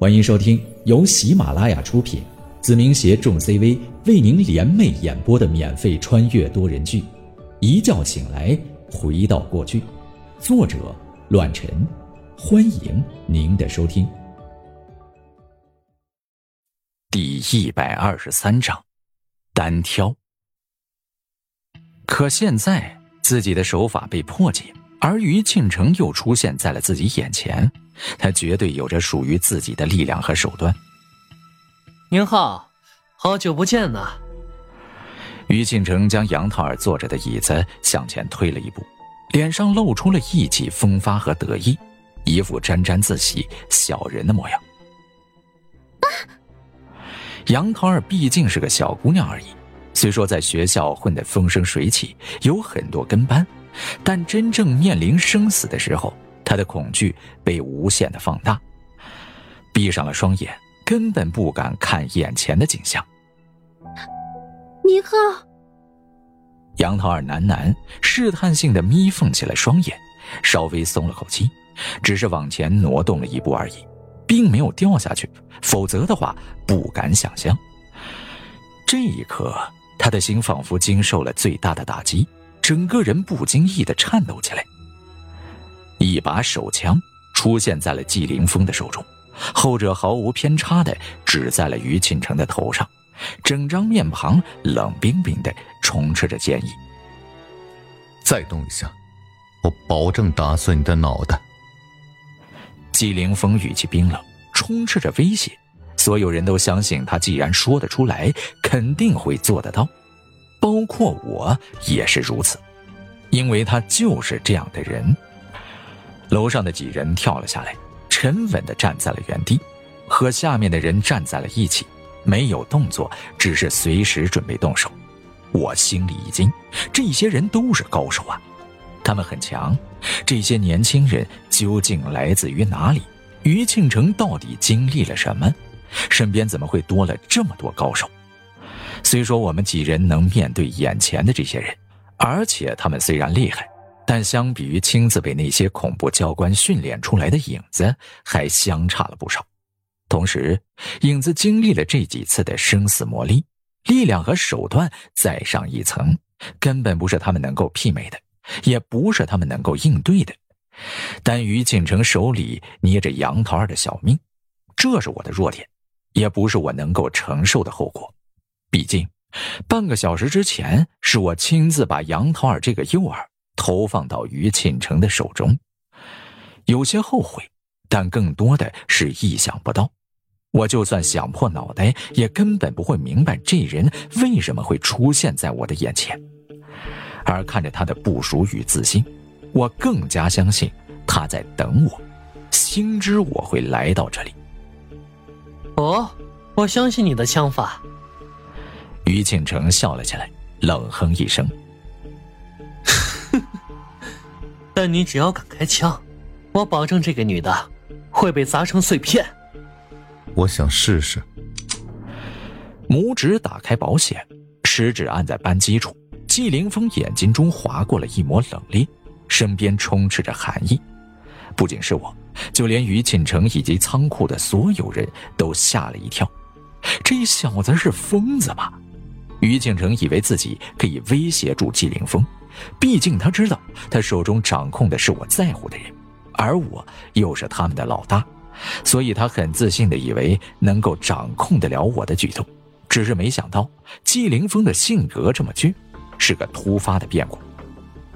欢迎收听由喜马拉雅出品，子明携众 CV 为您联袂演播的免费穿越多人剧《一觉醒来回到过去》，作者：乱臣。欢迎您的收听。第一百二十三章，单挑。可现在自己的手法被破解。而于庆成又出现在了自己眼前，他绝对有着属于自己的力量和手段。宁浩，好久不见呐！于庆成将杨桃儿坐着的椅子向前推了一步，脸上露出了意气风发和得意，一副沾沾自喜小人的模样。啊！杨桃儿毕竟是个小姑娘而已，虽说在学校混得风生水起，有很多跟班。但真正面临生死的时候，他的恐惧被无限的放大，闭上了双眼，根本不敢看眼前的景象。宁浩，杨桃儿喃喃试探性的眯缝起了双眼，稍微松了口气，只是往前挪动了一步而已，并没有掉下去。否则的话，不敢想象。这一刻，他的心仿佛经受了最大的打击。整个人不经意的颤抖起来，一把手枪出现在了纪凌峰的手中，后者毫无偏差的指在了于庆成的头上，整张面庞冷冰冰的，充斥着坚毅。再动一下，我保证打碎你的脑袋。纪凌峰语气冰冷，充斥着威胁，所有人都相信他既然说得出来，肯定会做得到。包括我也是如此，因为他就是这样的人。楼上的几人跳了下来，沉稳的站在了原地，和下面的人站在了一起，没有动作，只是随时准备动手。我心里一惊，这些人都是高手啊，他们很强。这些年轻人究竟来自于哪里？于庆成到底经历了什么？身边怎么会多了这么多高手？虽说我们几人能面对眼前的这些人，而且他们虽然厉害，但相比于亲自被那些恐怖教官训练出来的影子，还相差了不少。同时，影子经历了这几次的生死磨砺，力量和手段再上一层，根本不是他们能够媲美的，也不是他们能够应对的。但于锦城手里捏着杨桃儿的小命，这是我的弱点，也不是我能够承受的后果。毕竟，半个小时之前是我亲自把杨桃儿这个诱饵投放到于庆成的手中，有些后悔，但更多的是意想不到。我就算想破脑袋，也根本不会明白这人为什么会出现在我的眼前。而看着他的部署与自信，我更加相信他在等我，心知我会来到这里。哦，我相信你的枪法。于庆成笑了起来，冷哼一声：“但你只要敢开枪，我保证这个女的会被砸成碎片。”我想试试。拇指打开保险，食指按在扳机处。季凌风眼睛中划过了一抹冷冽，身边充斥着寒意。不仅是我，就连于庆成以及仓库的所有人都吓了一跳。这小子是疯子吧？于庆成以为自己可以威胁住季凌风，毕竟他知道他手中掌控的是我在乎的人，而我又是他们的老大，所以他很自信的以为能够掌控得了我的举动。只是没想到季凌风的性格这么倔，是个突发的变故。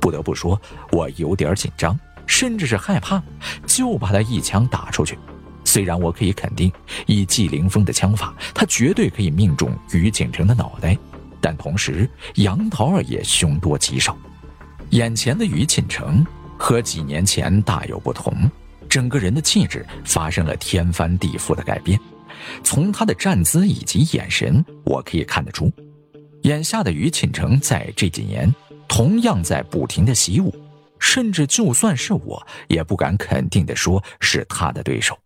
不得不说，我有点紧张，甚至是害怕，就把他一枪打出去。虽然我可以肯定，以季凌风的枪法，他绝对可以命中于景成的脑袋。但同时，杨桃儿也凶多吉少。眼前的于庆成和几年前大有不同，整个人的气质发生了天翻地覆的改变。从他的站姿以及眼神，我可以看得出，眼下的于庆成在这几年同样在不停的习武，甚至就算是我，也不敢肯定的说是他的对手。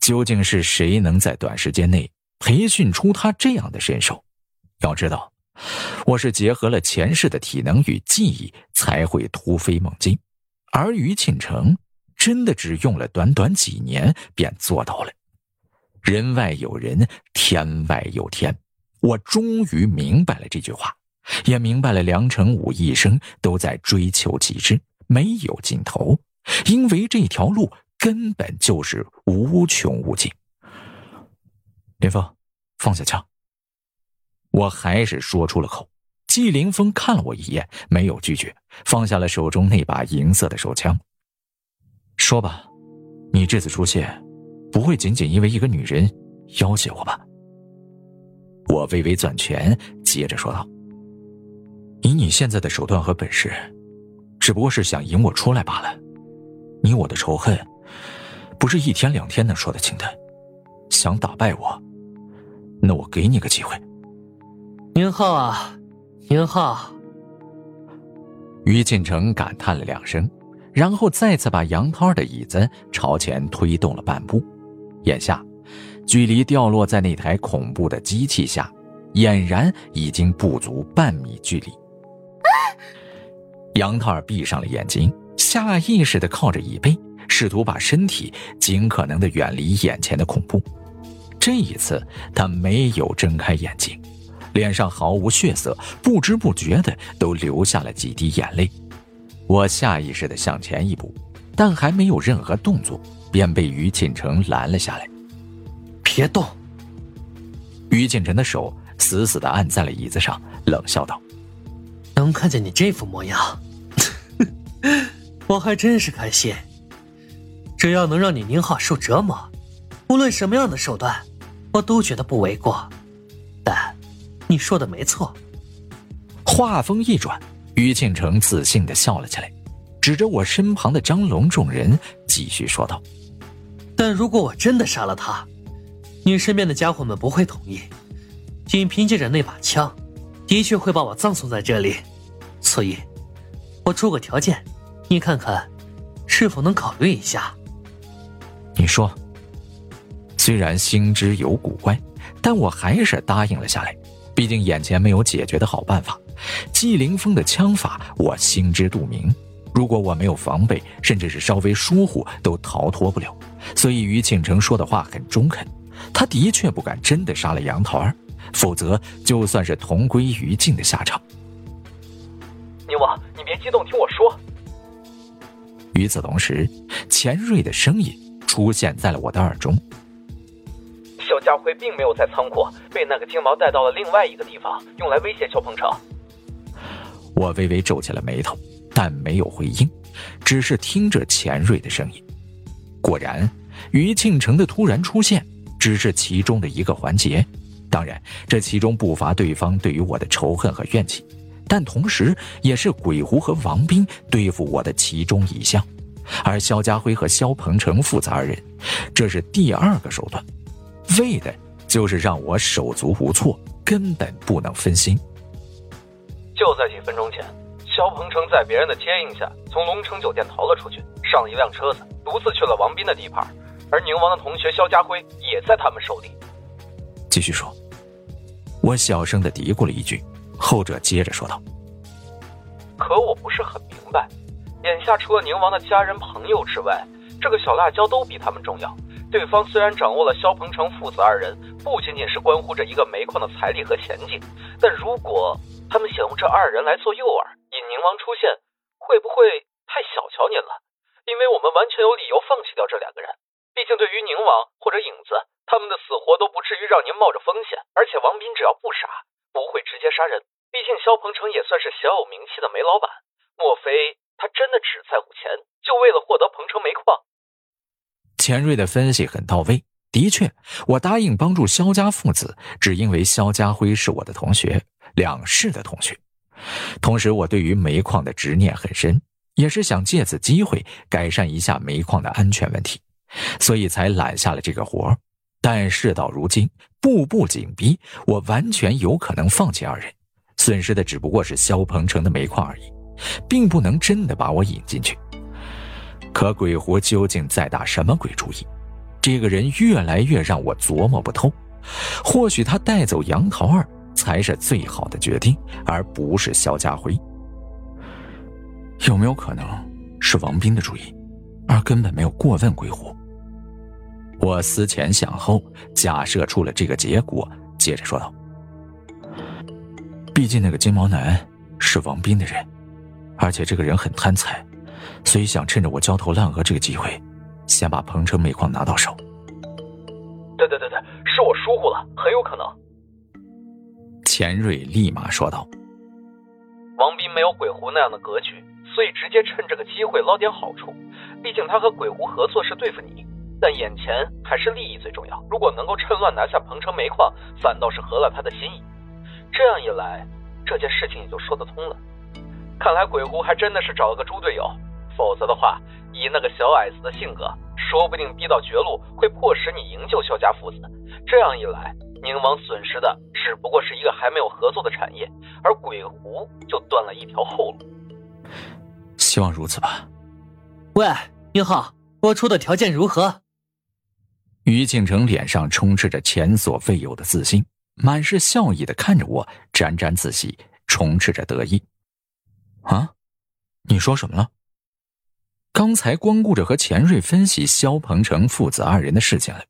究竟是谁能在短时间内培训出他这样的身手？要知道，我是结合了前世的体能与记忆才会突飞猛进，而于庆成真的只用了短短几年便做到了，人外有人，天外有天。我终于明白了这句话，也明白了梁成武一生都在追求极致，没有尽头，因为这条路根本就是无穷无尽。林峰，放下枪。我还是说出了口。季凌风看了我一眼，没有拒绝，放下了手中那把银色的手枪。说吧，你这次出现，不会仅仅因为一个女人要挟我吧？我微微攥拳，接着说道：“以你现在的手段和本事，只不过是想引我出来罢了。你我的仇恨，不是一天两天能说得清的。想打败我，那我给你个机会。”宁浩啊！宁浩，于进城感叹了两声，然后再次把杨涛的椅子朝前推动了半步。眼下，距离掉落在那台恐怖的机器下，俨然已经不足半米距离。杨涛闭上了眼睛，下意识的靠着椅背，试图把身体尽可能的远离眼前的恐怖。这一次，他没有睁开眼睛。脸上毫无血色，不知不觉的都流下了几滴眼泪。我下意识的向前一步，但还没有任何动作，便被于锦城拦了下来。别动！于锦城的手死死的按在了椅子上，冷笑道：“能看见你这副模样，我还真是开心。只要能让你宁浩受折磨，无论什么样的手段，我都觉得不为过。……”你说的没错。话锋一转，于庆成自信的笑了起来，指着我身旁的张龙众人，继续说道：“但如果我真的杀了他，你身边的家伙们不会同意。仅凭借着那把枪，的确会把我葬送在这里。所以，我出个条件，你看看，是否能考虑一下？”你说。虽然心知有古怪，但我还是答应了下来。毕竟眼前没有解决的好办法，季凌风的枪法我心知肚明，如果我没有防备，甚至是稍微疏忽，都逃脱不了。所以于庆成说的话很中肯，他的确不敢真的杀了杨桃儿，否则就算是同归于尽的下场。宁王，你别激动，听我说。与此同时，钱瑞的声音出现在了我的耳中。肖家辉并没有在仓库，被那个金毛带到了另外一个地方，用来威胁肖鹏程。我微微皱起了眉头，但没有回应，只是听着钱瑞的声音。果然，于庆成的突然出现只是其中的一个环节，当然，这其中不乏对方对于我的仇恨和怨气，但同时也是鬼狐和王斌对付我的其中一项。而肖家辉和肖鹏程父子二人，这是第二个手段。为的就是让我手足无措，根本不能分心。就在几分钟前，肖鹏程在别人的接应下从龙城酒店逃了出去，上了一辆车子，独自去了王斌的地盘。而宁王的同学肖家辉也在他们手里。继续说，我小声的嘀咕了一句，后者接着说道：“可我不是很明白，眼下除了宁王的家人朋友之外，这个小辣椒都比他们重要。”对方虽然掌握了肖鹏程父子二人，不仅仅是关乎着一个煤矿的财力和前景，但如果他们想用这二人来做诱饵，引宁王出现，会不会太小瞧您了？因为我们完全有理由放弃掉这两个人。毕竟对于宁王或者影子，他们的死活都不至于让您冒着风险。而且王斌只要不傻，不会直接杀人。毕竟肖鹏程也算是小有名气的煤老板，莫非他真的只在乎钱，就为了获得鹏程煤矿？钱瑞的分析很到位，的确，我答应帮助肖家父子，只因为肖家辉是我的同学，两市的同学。同时，我对于煤矿的执念很深，也是想借此机会改善一下煤矿的安全问题，所以才揽下了这个活但事到如今，步步紧逼，我完全有可能放弃二人，损失的只不过是肖鹏程的煤矿而已，并不能真的把我引进去。可鬼狐究竟在打什么鬼主意？这个人越来越让我琢磨不透。或许他带走杨桃儿才是最好的决定，而不是肖家辉。有没有可能是王斌的主意，而根本没有过问鬼狐？我思前想后，假设出了这个结果，接着说道：“毕竟那个金毛男是王斌的人，而且这个人很贪财，所以想趁着我焦头烂额这个机会，先把鹏程煤矿拿到手。”对对对对，是我疏忽了，很有可能。钱瑞立马说道：“王斌没有鬼狐那样的格局，所以直接趁这个机会捞点好处。毕竟他和鬼狐合作是对付你。”但眼前还是利益最重要。如果能够趁乱拿下鹏城煤矿，反倒是合了他的心意。这样一来，这件事情也就说得通了。看来鬼狐还真的是找了个猪队友，否则的话，以那个小矮子的性格，说不定逼到绝路会迫使你营救萧家父子。这样一来，宁王损失的只不过是一个还没有合作的产业，而鬼狐就断了一条后路。希望如此吧。喂，宁浩，我出的条件如何？于敬成脸上充斥着前所未有的自信，满是笑意的看着我，沾沾自喜，充斥着得意。啊，你说什么了？刚才光顾着和钱瑞分析肖鹏程父子二人的事情了，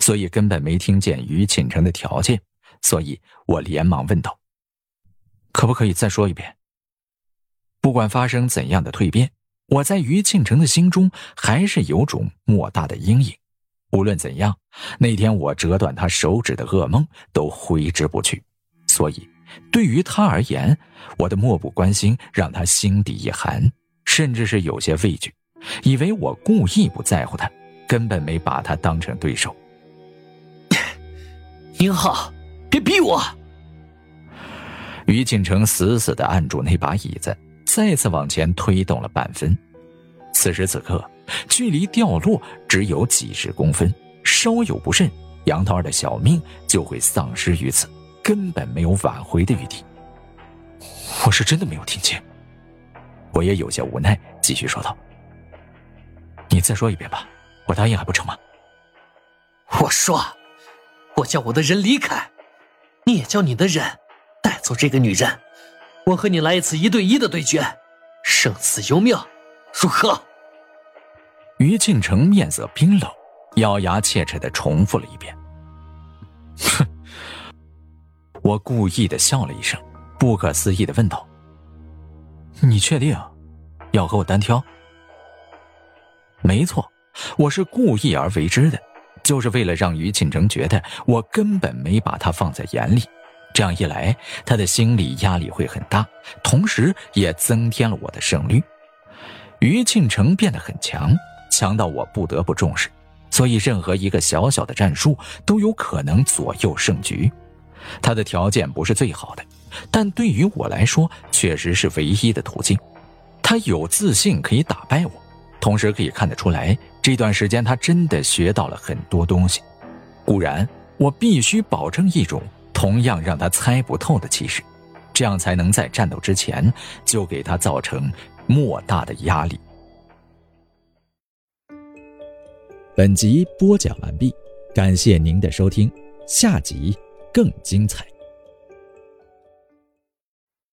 所以根本没听见于庆成的条件，所以我连忙问道：“可不可以再说一遍？不管发生怎样的蜕变，我在于庆成的心中还是有种莫大的阴影。”无论怎样，那天我折断他手指的噩梦都挥之不去。所以，对于他而言，我的漠不关心让他心底一寒，甚至是有些畏惧，以为我故意不在乎他，根本没把他当成对手。宁浩，别逼我！于锦成死死的按住那把椅子，再次往前推动了半分。此时此刻。距离掉落只有几十公分，稍有不慎，杨桃儿的小命就会丧失于此，根本没有挽回的余地。我是真的没有听见，我也有些无奈，继续说道：“你再说一遍吧，我答应还不成吗？”我说：“我叫我的人离开，你也叫你的人带走这个女人，我和你来一次一对一的对决，生死由命，如何？”于庆成面色冰冷，咬牙切齿的重复了一遍：“哼！”我故意的笑了一声，不可思议的问道：“你确定要和我单挑？”“没错，我是故意而为之的，就是为了让于庆成觉得我根本没把他放在眼里。这样一来，他的心理压力会很大，同时也增添了我的胜率。于庆成变得很强。”强到我不得不重视，所以任何一个小小的战术都有可能左右胜局。他的条件不是最好的，但对于我来说确实是唯一的途径。他有自信可以打败我，同时可以看得出来，这段时间他真的学到了很多东西。固然，我必须保证一种同样让他猜不透的气势，这样才能在战斗之前就给他造成莫大的压力。本集播讲完毕，感谢您的收听，下集更精彩。